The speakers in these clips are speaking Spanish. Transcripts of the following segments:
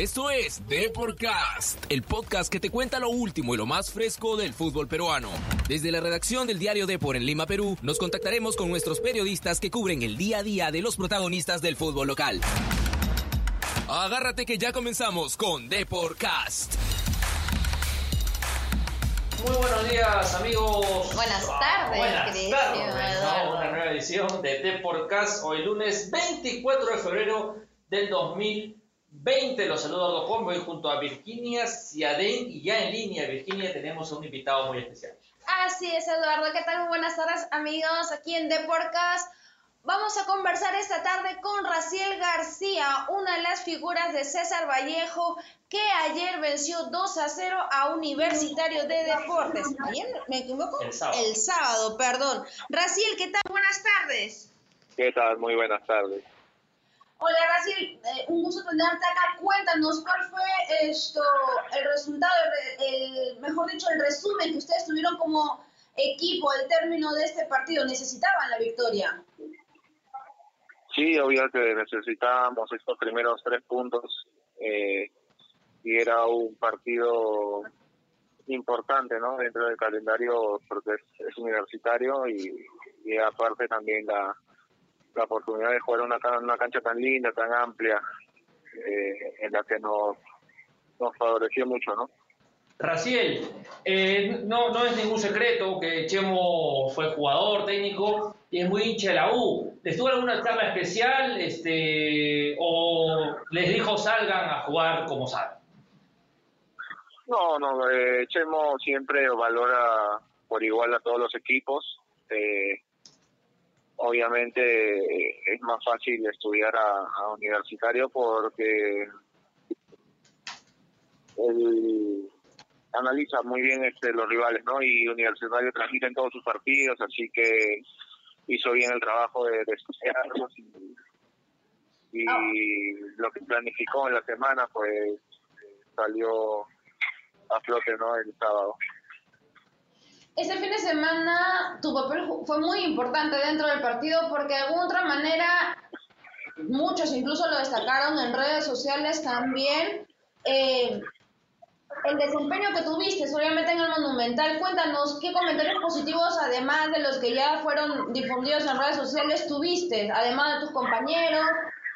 Esto es Deporcast, el podcast que te cuenta lo último y lo más fresco del fútbol peruano. Desde la redacción del diario Depor en Lima, Perú, nos contactaremos con nuestros periodistas que cubren el día a día de los protagonistas del fútbol local. Agárrate que ya comenzamos con Deporcast. Muy buenos días, amigos. Buenas tardes, Buenas tardes, ¿no? Una nueva edición de Deporcast, hoy lunes 24 de febrero del 2020. Los saludo a Juan, voy junto a Virginia Ciadén y ya en línea, Virginia, tenemos a un invitado muy especial. Así es, Eduardo. ¿Qué tal? Muy buenas tardes, amigos, aquí en Deporcast. Vamos a conversar esta tarde con Raciel García, una de las figuras de César Vallejo, que ayer venció 2 a 0 a Universitario de Deportes. ¿Ayer me equivoco? El sábado. El sábado, perdón. Raciel, ¿qué tal? Buenas tardes. ¿Qué tal? Muy buenas tardes. Hola, Raciel, eh, un gusto tenerte acá. Cuéntanos cuál fue esto, el resultado, el, el- mejor dicho, el resumen que ustedes tuvieron como equipo al término de este partido. Necesitaban la victoria. Sí, obvio que necesitábamos estos primeros tres puntos eh, y era un partido importante ¿no? dentro del calendario porque es, universitario y aparte también la, la oportunidad de jugar una, ca- una cancha tan linda, tan amplia, eh, en la que nos, nos favoreció mucho, ¿no? Raciel, eh, no, no es ningún secreto que Chemo fue jugador técnico y es muy hincha de la U. ¿Les tuvo alguna charla especial este, o les dijo salgan a jugar como saben? No, no, eh, Chemo siempre valora por igual a todos los equipos. Eh, obviamente eh, es más fácil estudiar a, a universitario porque él analiza muy bien este, los rivales, ¿no? Y universitario transmite en todos sus partidos, así que hizo bien el trabajo de, de estudiarlos y, y lo que planificó en la semana, pues salió a flote, ¿no? El sábado. Este fin de semana tu papel fue muy importante dentro del partido porque de alguna otra manera muchos incluso lo destacaron en redes sociales también. eh, el desempeño que tuviste, obviamente en el Monumental, cuéntanos qué comentarios positivos, además de los que ya fueron difundidos en redes sociales, tuviste, además de tus compañeros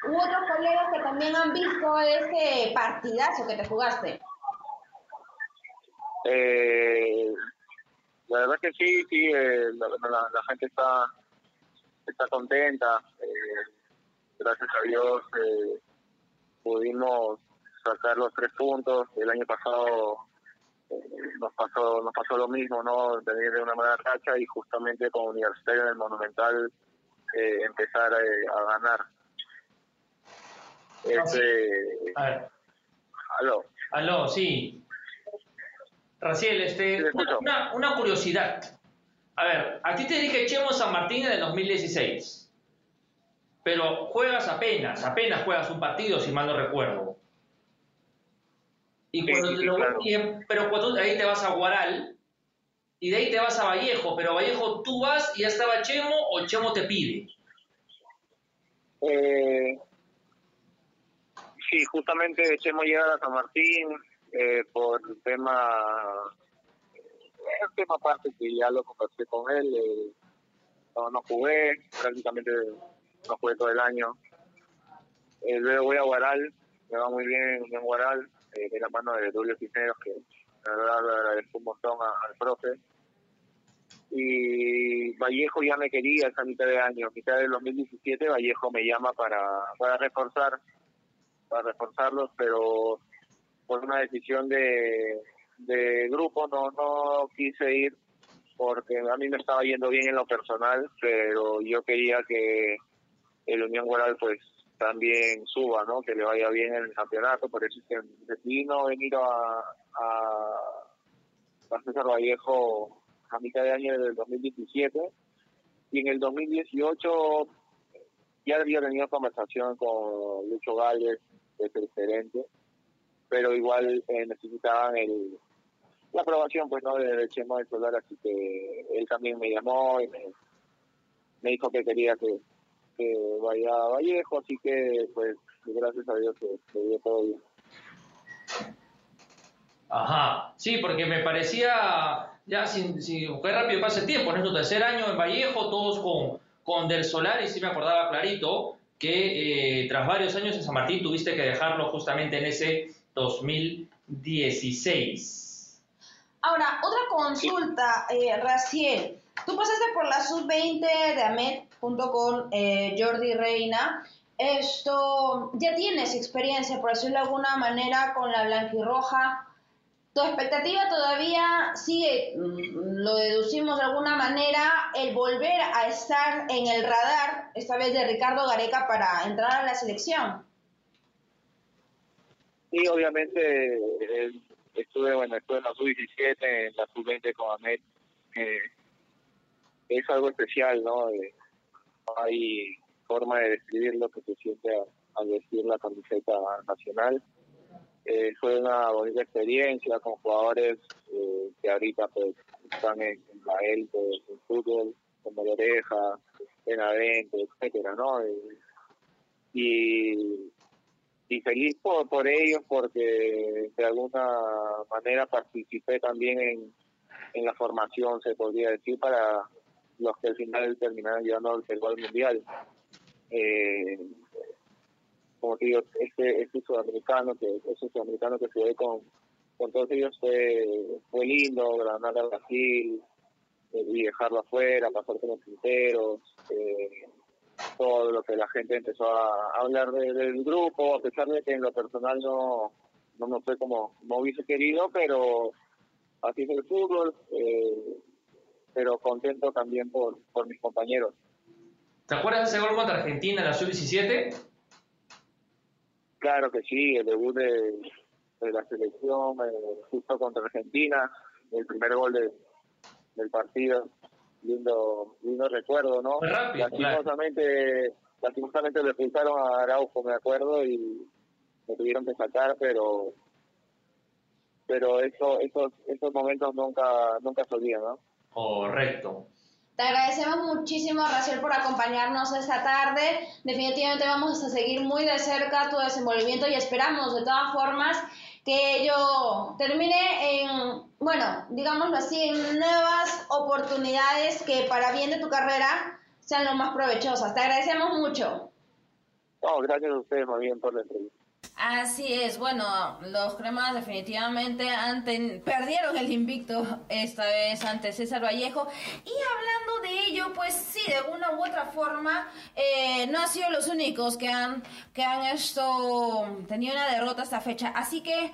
u otros colegas que también han visto este partidazo que te jugaste. Eh, la verdad que sí, sí, eh, la, la- la gente está está contenta. eh, gracias a Dios eh, pudimos sacar los tres puntos. El año pasado eh, nos pasó nos pasó lo mismo, no venir de una mala racha y justamente con Universitario en el Monumental eh, empezar a ganar. Este, A ver, aló. aló, sí. Raciel, este, Sí, una, una curiosidad. A ver, a ti te dije Chemo San Martín en el 2016, pero juegas apenas, apenas juegas un partido, si mal no recuerdo. Y cuando sí, lo- claro. pero cuando de ahí te vas a Guaral y de ahí te vas a Vallejo, pero Vallejo tú vas y ya estaba Chemo o Chemo te pide. Eh, sí, justamente hemos llegado a San Martín eh, por tema, el tema aparte que ya lo conversé con él, eh, no, jugué, prácticamente no jugué todo el año. Eh, luego voy a Guaral, me va muy bien en Guaral, eh, de la mano de Julio Cisneros, que la verdad le agradezco un montón al profe. Y Vallejo ya me quería esa mitad de año, mitad del 2017 Vallejo me llama para, para reforzar, para reforzarlos, pero por una decisión de, de grupo no, no quise ir porque a mí me estaba yendo bien en lo personal, pero yo quería que el Unión Guaral pues también suba, ¿no? Que le vaya bien en el campeonato, por eso es que decidí no venir a, a, a César Vallejo a mitad de año del 2017 y en el 2018 ya había tenido conversación con Lucho Gálvez, que es el gerente, pero igual eh, necesitaban el, la aprobación pues no de, de Chemo del Solar, así que él también me llamó y me, dijo que quería que, que vaya a Vallejo, así que pues gracias a Dios que, dio todo bien. Ajá, sí, porque me parecía, ya sin, rápido pasa el tiempo, en es tu tercer año en Vallejo, todos con, con Del Solar, y sí me acordaba clarito que eh, tras varios años en San Martín tuviste que dejarlo justamente en ese 2016. Ahora, otra consulta, eh, Raciel. Tú pasaste por la sub-20 de AMET junto con eh, Jordi Reina. Esto, ya tienes experiencia, por decirlo de alguna manera, con la blanquirroja. ¿Tu expectativa todavía sigue, mm, lo deducimos de alguna manera, el volver a estar en el radar, esta vez de Ricardo Gareca, para entrar a la selección? Sí, obviamente eh, estuve, bueno, estuve en la sub-17, en la sub-20 con Ahmed. Eh, es algo especial, ¿no? no hay forma de describir lo que se siente al vestir la camiseta nacional. Eh, fue una bonita experiencia con jugadores eh, que ahorita pues están en, la élite del fútbol, como Oreja, Benavente, etcétera, ¿no? Eh, y, y feliz por, por ellos porque de alguna manera participé también en, en la formación, se podría decir, para los que al final terminaron llevando al Perú Mundial. Eh, como te digo, este, este sudamericano que ese sudamericano que jugué con, con todos ellos fue, fue lindo, ganar a Brasil eh, y dejarlo afuera, pasar con los quinteros, eh, todo lo que la gente empezó a hablar del grupo, a pesar de que en lo personal no, no me fue como, como hubiese querido, pero así es el fútbol. Eh, pero contento también por, por mis compañeros. ¿Te acuerdas de ese gol contra Argentina en la sub-17? Claro que sí, el debut de, la selección, eh, justo contra Argentina, el primer gol del partido. Lindo, lindo recuerdo, ¿no? rápido, lastimosamente, lastimosamente le expulsaron a Araujo, me acuerdo, y me tuvieron que sacar, pero pero eso, esos, esos momentos nunca, nunca se olvidan, ¿no? Correcto. Te agradecemos muchísimo, Raciel, por acompañarnos esta tarde. Definitivamente vamos a seguir muy de cerca tu desenvolvimiento y esperamos, de todas formas, que ello termine en, bueno, digámoslo así, nuevas oportunidades que para bien de tu carrera sean lo más provechosas. Te agradecemos mucho. No, gracias a ustedes, más bien, por la entrevista. Así es, bueno, los cremas definitivamente perdieron el invicto esta vez ante César Vallejo. Y hablando de ello, pues sí, de una u otra forma, eh, no han sido los únicos que han, que han esto, tenido una derrota esta fecha. Así que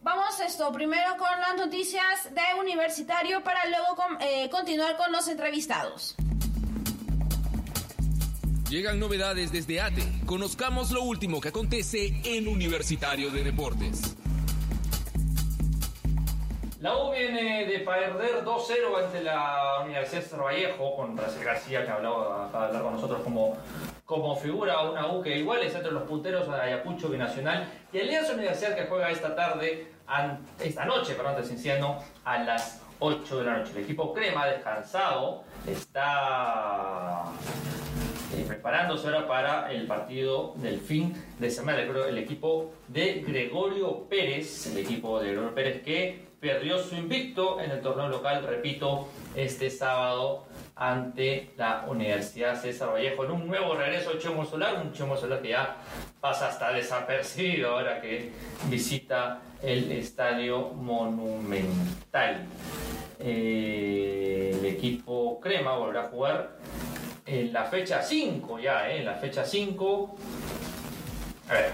vamos esto primero con las noticias de Universitario para luego eh, continuar con los entrevistados. Llegan novedades desde ATE. Conozcamos lo último que acontece en Universitario de Deportes. La U viene de perder 2-0 ante la Universidad de Vallejo con Racer García, que hablaba, acaba hablar con nosotros como, como figura, una U que igual es entre los punteros de Ayacucho Binacional y Alianza Universidad que juega esta tarde, esta noche, perdón, diciendo, a las 8 de la noche. El equipo Crema, descansado, está preparándose ahora para el partido del fin de semana. El equipo de Gregorio Pérez, el equipo de Gregorio Pérez que perdió su invicto en el torneo local, repito, este sábado ante la Universidad César Vallejo en un nuevo regreso de Chemo Solar, un Chemo Solar que ya pasa hasta desapercibido ahora que visita el Estadio Monumental. Eh, el equipo Crema volverá a jugar en la fecha 5 ya, ¿eh? en la fecha 5. A ver,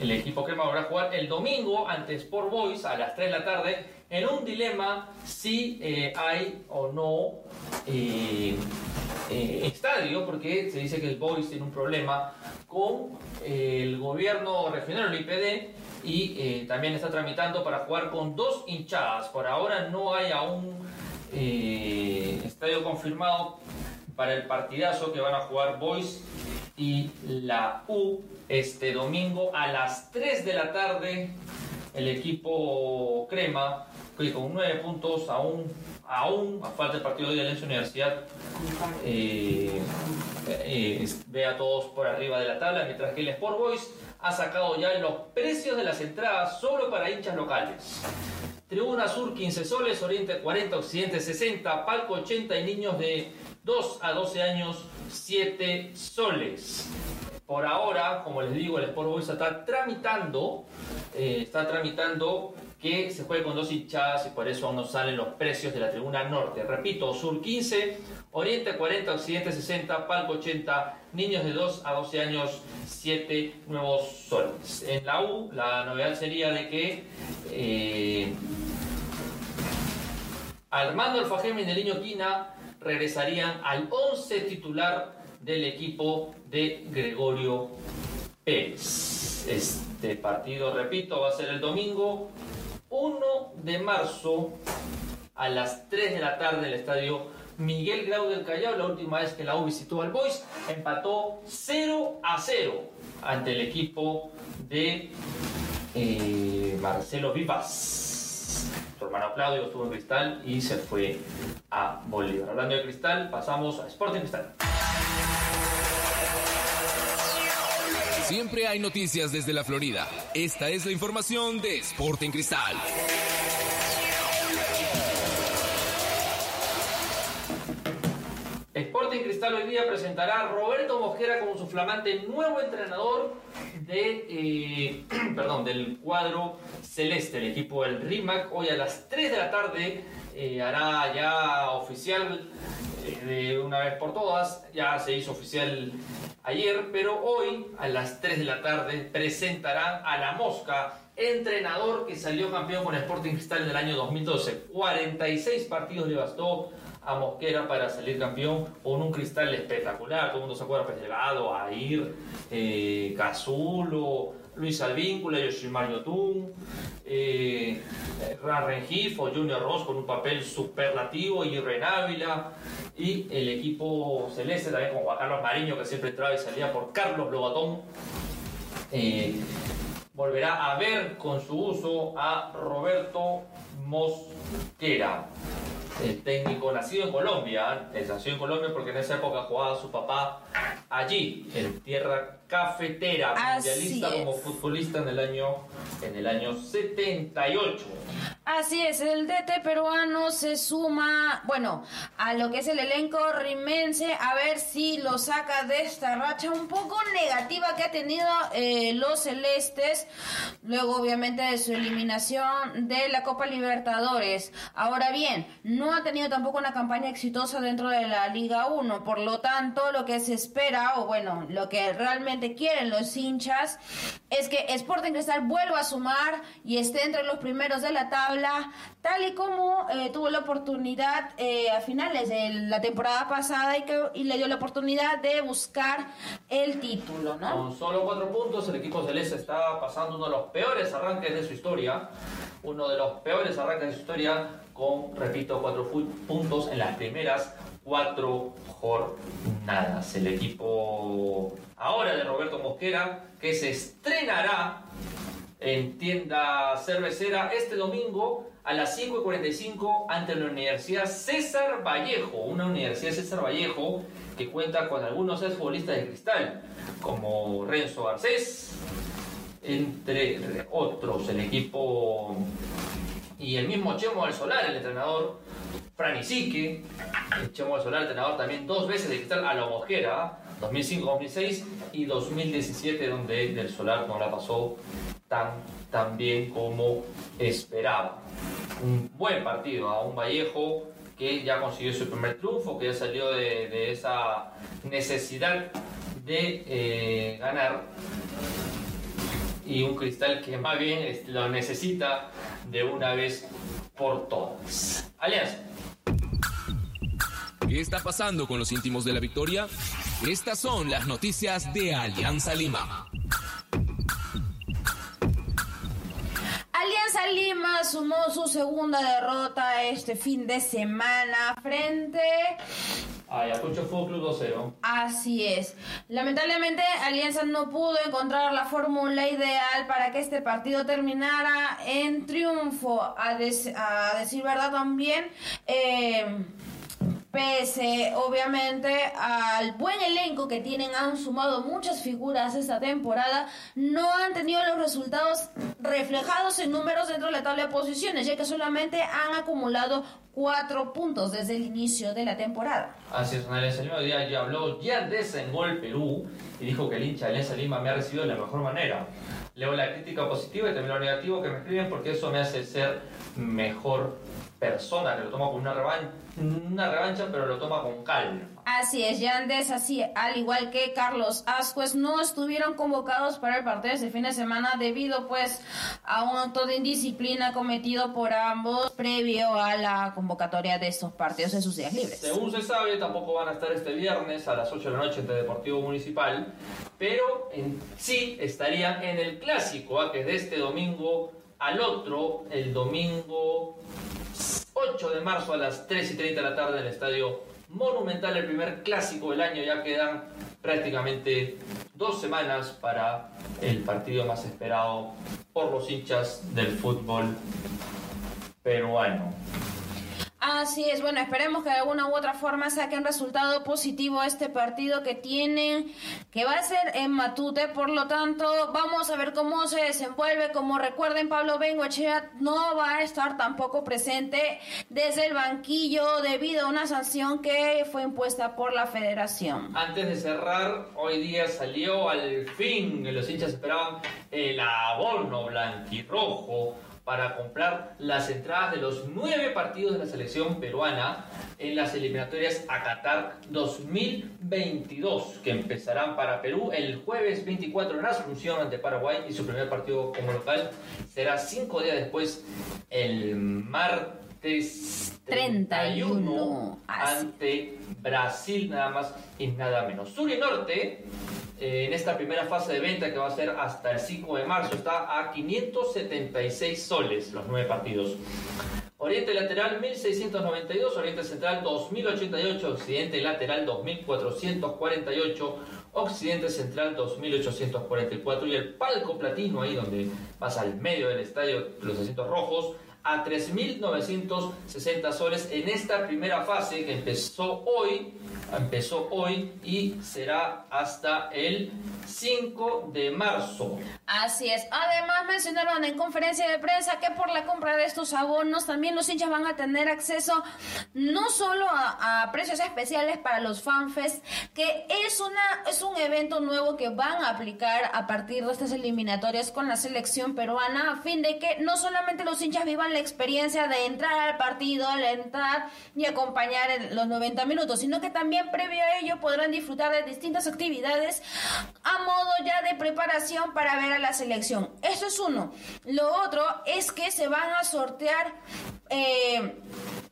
el equipo Crema va a jugar el domingo ante Sport Boys a las 3 de la tarde en un dilema si eh, hay o no eh, estadio, porque se dice que el Boys tiene un problema con el gobierno regional, el IPD, y también está tramitando para jugar con dos hinchadas. Por ahora no hay aún estadio confirmado para el partidazo que van a jugar Boys y la U este domingo a las 3 de la tarde. El equipo Crema, que con 9 puntos aún, aún a falta del partido de Alianza Universidad, eh, eh, ve a todos por arriba de la tabla, mientras que el Sport Boys ha sacado ya los precios de las entradas solo para hinchas locales. Tribuna Sur 15 soles, Oriente 40, Occidente 60, Palco 80 y niños de 2 a 12 años 7 soles. Por ahora, como les digo, el Sport Boys está tramitando, eh, está tramitando que se juegue con dos hinchadas y por eso aún no salen los precios de la tribuna norte. Repito, Sur 15, Oriente 40, Occidente 60, Palco 80, niños de 2 a 12 años 7 nuevos soles. En la U, la novedad sería de que eh, Armando Alfajeme y Neliño Quina regresarían al 11 titular del equipo de Gregorio Pérez. Este partido, repito, va a ser el domingo 1 de marzo a las 3 de la tarde en el estadio Miguel Grau del Callao. La última vez que la U visitó al Boys empató 0 a 0 ante el equipo de eh, Marcelo Vivas. Hermano Claudio estuvo en Cristal y se fue a Bolívar. Hablando de Cristal, pasamos a Sporting Cristal. Siempre hay noticias desde la Florida. Esta es la información de Sporting Cristal. Sporting Cristal hoy día presentará a Roberto Mosquera como su flamante nuevo entrenador eh, perdón, del cuadro celeste, el equipo del RIMAC. Hoy a las 3 de la tarde eh, hará ya oficial eh, de una vez por todas, ya se hizo oficial ayer, pero hoy a las 3 de la tarde presentarán a la Mosca, entrenador que salió campeón con Sporting Cristal en el año 2012. 46 partidos le bastó a Mosquera para salir campeón con un cristal espectacular. Todo el mundo se acuerda, pues llegado a ir eh, Cazulo, Luis Alvíncula, Yoshimar Yotun, eh, Ran Rengifo, Junior Ross con un papel superlativo y Ávila y el equipo celeste también con Juan Carlos Mariño que siempre entraba y salía por Carlos Lobatón. Eh, volverá a ver con su uso a Roberto Mosquera el técnico nacido en Colombia, nació en Colombia porque en esa época jugaba su papá allí, en tierra cafetera, mundialista como futbolista en el año en el año 78. Así es, el DT peruano se suma, bueno, a lo que es el elenco rimense, a ver si lo saca de esta racha un poco negativa que ha tenido eh, los celestes, luego obviamente de su eliminación de la Copa Libertadores. Ahora bien, no ha tenido tampoco una campaña exitosa dentro de la Liga 1, por lo tanto, lo que se espera, o bueno, lo que realmente quieren los hinchas, es que Sporting Cristal vuelva a sumar y esté entre los primeros de la tabla, tal y como eh, tuvo la oportunidad eh, a finales de la temporada pasada y, que, y le dio la oportunidad de buscar el título, ¿no? Con solo cuatro puntos, el equipo celeste está pasando uno de los peores arranques de su historia. Uno de los peores arranques de su historia, con, repito, cuatro puntos en las primeras cuatro jornadas. El equipo ahora de Roberto Mosquera, que se estrenará en tienda cervecera este domingo a las 5 y 45 ante la Universidad César Vallejo, una Universidad César Vallejo que cuenta con algunos futbolistas de cristal, como Renzo Garcés, entre otros, el equipo y el mismo Chemo del Solar, el entrenador Fran Isique, Chemo del Solar, entrenador también dos veces de cristal a la Mosquera, 2005-2006 y 2017, donde del Solar no la pasó tan, tan bien como esperaba. Un buen partido a un Vallejo que ya consiguió su primer triunfo, que ya salió de, de esa necesidad de eh, ganar y un cristal que más bien este, lo necesita de una vez por todas. Alianza. ¿Qué está pasando con los íntimos de la victoria? Estas son las noticias de Alianza Lima. Alianza Lima sumó su segunda derrota este fin de semana frente Ayacucho Fútbol Club 2-0. Así es. Lamentablemente Alianza no pudo encontrar la fórmula ideal para que este partido terminara en triunfo. A, a decir verdad también. eh, pese obviamente al buen elenco que tienen, han sumado muchas figuras esta temporada, no han tenido los resultados reflejados en números dentro de la tabla de posiciones, ya que solamente han acumulado cuatro puntos desde el inicio de la temporada. Así es, Lima día ya habló Yandesa en Gol Perú y dijo que el hincha de Alianza Lima me ha recibido de la mejor manera. Leo la crítica positiva y también lo negativo que me escriben porque eso me hace ser mejor persona, que lo toma con una revancha, una revancha pero lo toma con calma. Así es, Yandes, así, al igual que Carlos Ascuez, no estuvieron convocados para el partido este fin de semana debido pues a un acto de indisciplina cometido por ambos previo a la convocatoria de estos partidos en sus días libres. Según se sabe, tampoco van a estar este viernes a las 8 de la noche ante Deportivo Municipal, pero en sí estarían en el clásico, ¿ah? que es de este domingo al otro, el domingo 8 de marzo a las 3 y 30 de la tarde en el Estadio Monumental, el primer clásico del año. Ya quedan prácticamente dos semanas para el partido más esperado por los hinchas del fútbol peruano. Así es, bueno, esperemos que de alguna u otra forma saquen resultado positivo este partido que tienen, que va a ser en Matute, por lo tanto, vamos a ver cómo se desenvuelve. Como recuerden, Pablo Bengoechea no va a estar tampoco presente desde el banquillo debido a una sanción que fue impuesta por la federación. Antes de cerrar, hoy día salió al fin, los hinchas esperaban el abono blanquirrojo para comprar las entradas de los nueve partidos de la selección peruana en las eliminatorias a Qatar 2022, que empezarán para Perú el jueves 24 en Asunción ante Paraguay y su primer partido como local será cinco días después, el martes 31, ante Brasil, nada más y nada menos. Sur y Norte eh, en esta primera fase de venta que va a ser hasta el 5 de marzo. Está a 576 soles los nueve partidos. Oriente Lateral 1692, Oriente Central 2088, Occidente Lateral 2448, Occidente Central 2844 y el palco platino ahí donde pasa al medio del estadio los asientos rojos a 3.960 soles en esta primera fase que empezó hoy, empezó hoy y será hasta el 5 de marzo. Así es. Además mencionaron en conferencia de prensa que por la compra de estos abonos también los hinchas van a tener acceso no solo a, precios especiales para los fanfest, que es una es un evento nuevo que van a aplicar a partir de estas eliminatorias con la selección peruana a fin de que no solamente los hinchas vivan la experiencia de entrar al partido, al entrar y acompañar en los 90 minutos, sino que también previo a ello podrán disfrutar de distintas actividades a modo ya de preparación para ver a la selección. Eso es uno. Lo otro es que se van a sortear eh,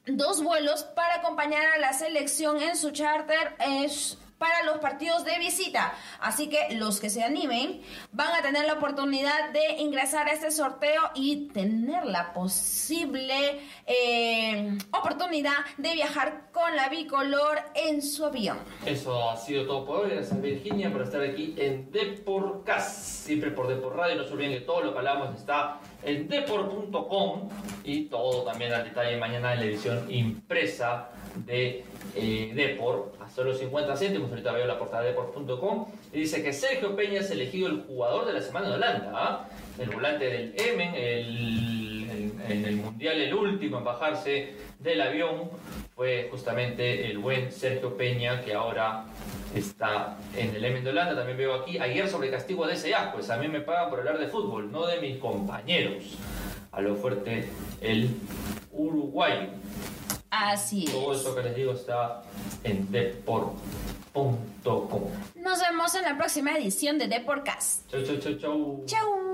dos vuelos para acompañar a la selección en su charter. Es para los partidos de visita. Así que los que se animen van a tener la oportunidad de ingresar a este sorteo y tener la posible eh, oportunidad de viajar con la bicolor en su avión. Eso ha sido todo por hoy. Gracias Virginia por estar aquí en Deporcast, siempre por Depor Radio. No se olviden que todo lo que hablamos está en depor.com y todo también al detalle mañana en la edición impresa de eh, a solo 50 céntimos. Ahorita veo la portada de Depor.com y dice que Sergio Peña es elegido el jugador de la semana de Holanda. ¿ah? El volante del Emen, en el Mundial, el último en bajarse del avión fue justamente el buen Sergio Peña que ahora está en el Emen de Holanda. También veo aquí ayer sobre castigo de ese pues a mí me pagan por hablar de fútbol, no de mis compañeros. A lo fuerte el Uruguay. Así es. Todo eso que les digo está en deport.com. Nos vemos en la próxima edición de Deportcast. Chau, chau, chau, chau. Chau.